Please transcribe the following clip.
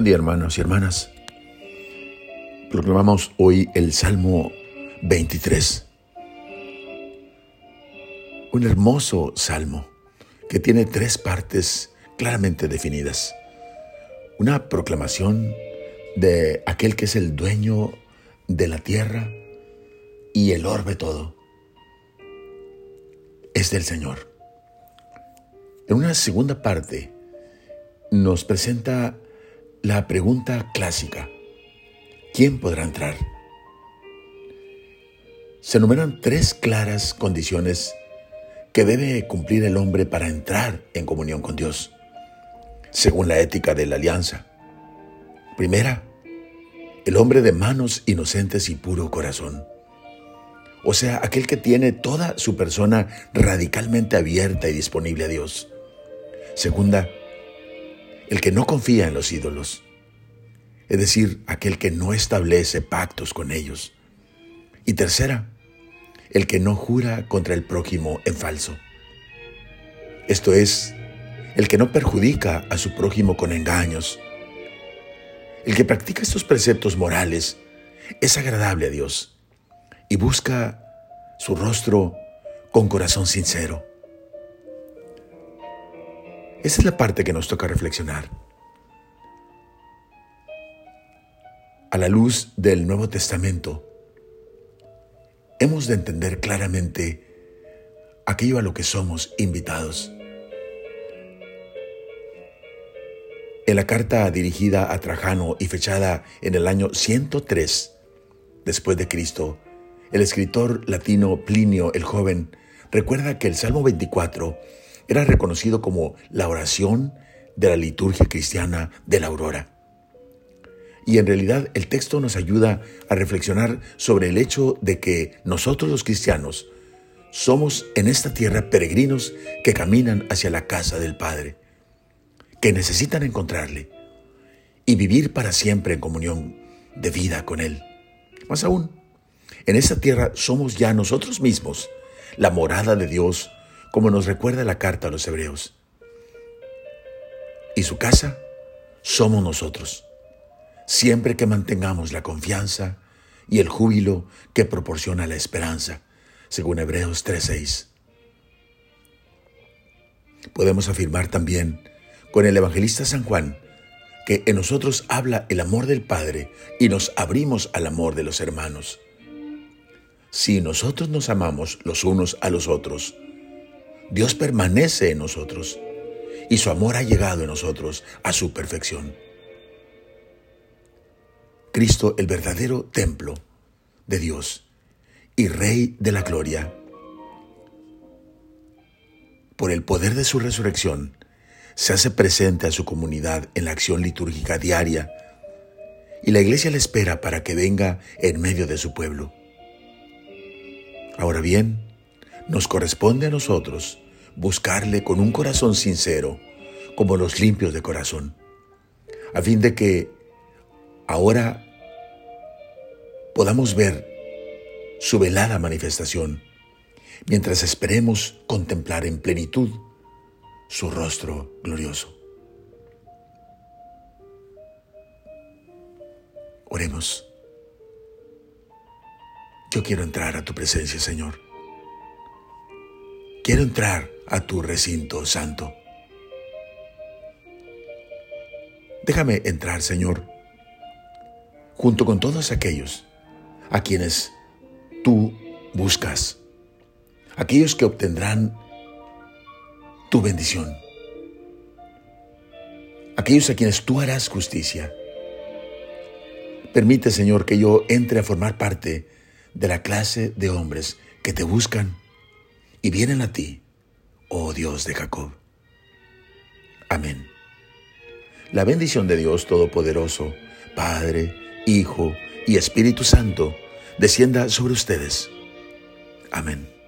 Día hermanos y hermanas. Proclamamos hoy el Salmo 23. Un hermoso salmo que tiene tres partes claramente definidas. Una proclamación de aquel que es el dueño de la tierra y el orbe todo. Es del Señor. En una segunda parte nos presenta la pregunta clásica. ¿Quién podrá entrar? Se enumeran tres claras condiciones que debe cumplir el hombre para entrar en comunión con Dios, según la ética de la alianza. Primera, el hombre de manos inocentes y puro corazón. O sea, aquel que tiene toda su persona radicalmente abierta y disponible a Dios. Segunda, el que no confía en los ídolos, es decir, aquel que no establece pactos con ellos. Y tercera, el que no jura contra el prójimo en falso. Esto es, el que no perjudica a su prójimo con engaños. El que practica estos preceptos morales es agradable a Dios y busca su rostro con corazón sincero. Esa es la parte que nos toca reflexionar. A la luz del Nuevo Testamento, hemos de entender claramente aquello a lo que somos invitados. En la carta dirigida a Trajano y fechada en el año 103 después de Cristo, el escritor latino Plinio el Joven recuerda que el Salmo 24 era reconocido como la oración de la liturgia cristiana de la aurora. Y en realidad el texto nos ayuda a reflexionar sobre el hecho de que nosotros los cristianos somos en esta tierra peregrinos que caminan hacia la casa del Padre, que necesitan encontrarle y vivir para siempre en comunión de vida con Él. Más aún, en esta tierra somos ya nosotros mismos la morada de Dios como nos recuerda la carta a los hebreos. Y su casa somos nosotros, siempre que mantengamos la confianza y el júbilo que proporciona la esperanza, según Hebreos 3:6. Podemos afirmar también con el evangelista San Juan que en nosotros habla el amor del Padre y nos abrimos al amor de los hermanos. Si nosotros nos amamos los unos a los otros, Dios permanece en nosotros y su amor ha llegado en nosotros a su perfección. Cristo, el verdadero templo de Dios y Rey de la Gloria, por el poder de su resurrección, se hace presente a su comunidad en la acción litúrgica diaria y la iglesia le espera para que venga en medio de su pueblo. Ahora bien, nos corresponde a nosotros buscarle con un corazón sincero, como los limpios de corazón, a fin de que ahora podamos ver su velada manifestación, mientras esperemos contemplar en plenitud su rostro glorioso. Oremos. Yo quiero entrar a tu presencia, Señor. Quiero entrar a tu recinto santo. Déjame entrar, Señor, junto con todos aquellos a quienes tú buscas, aquellos que obtendrán tu bendición, aquellos a quienes tú harás justicia. Permite, Señor, que yo entre a formar parte de la clase de hombres que te buscan y vienen a ti, oh Dios de Jacob. Amén. La bendición de Dios Todopoderoso, Padre, Hijo y Espíritu Santo, descienda sobre ustedes. Amén.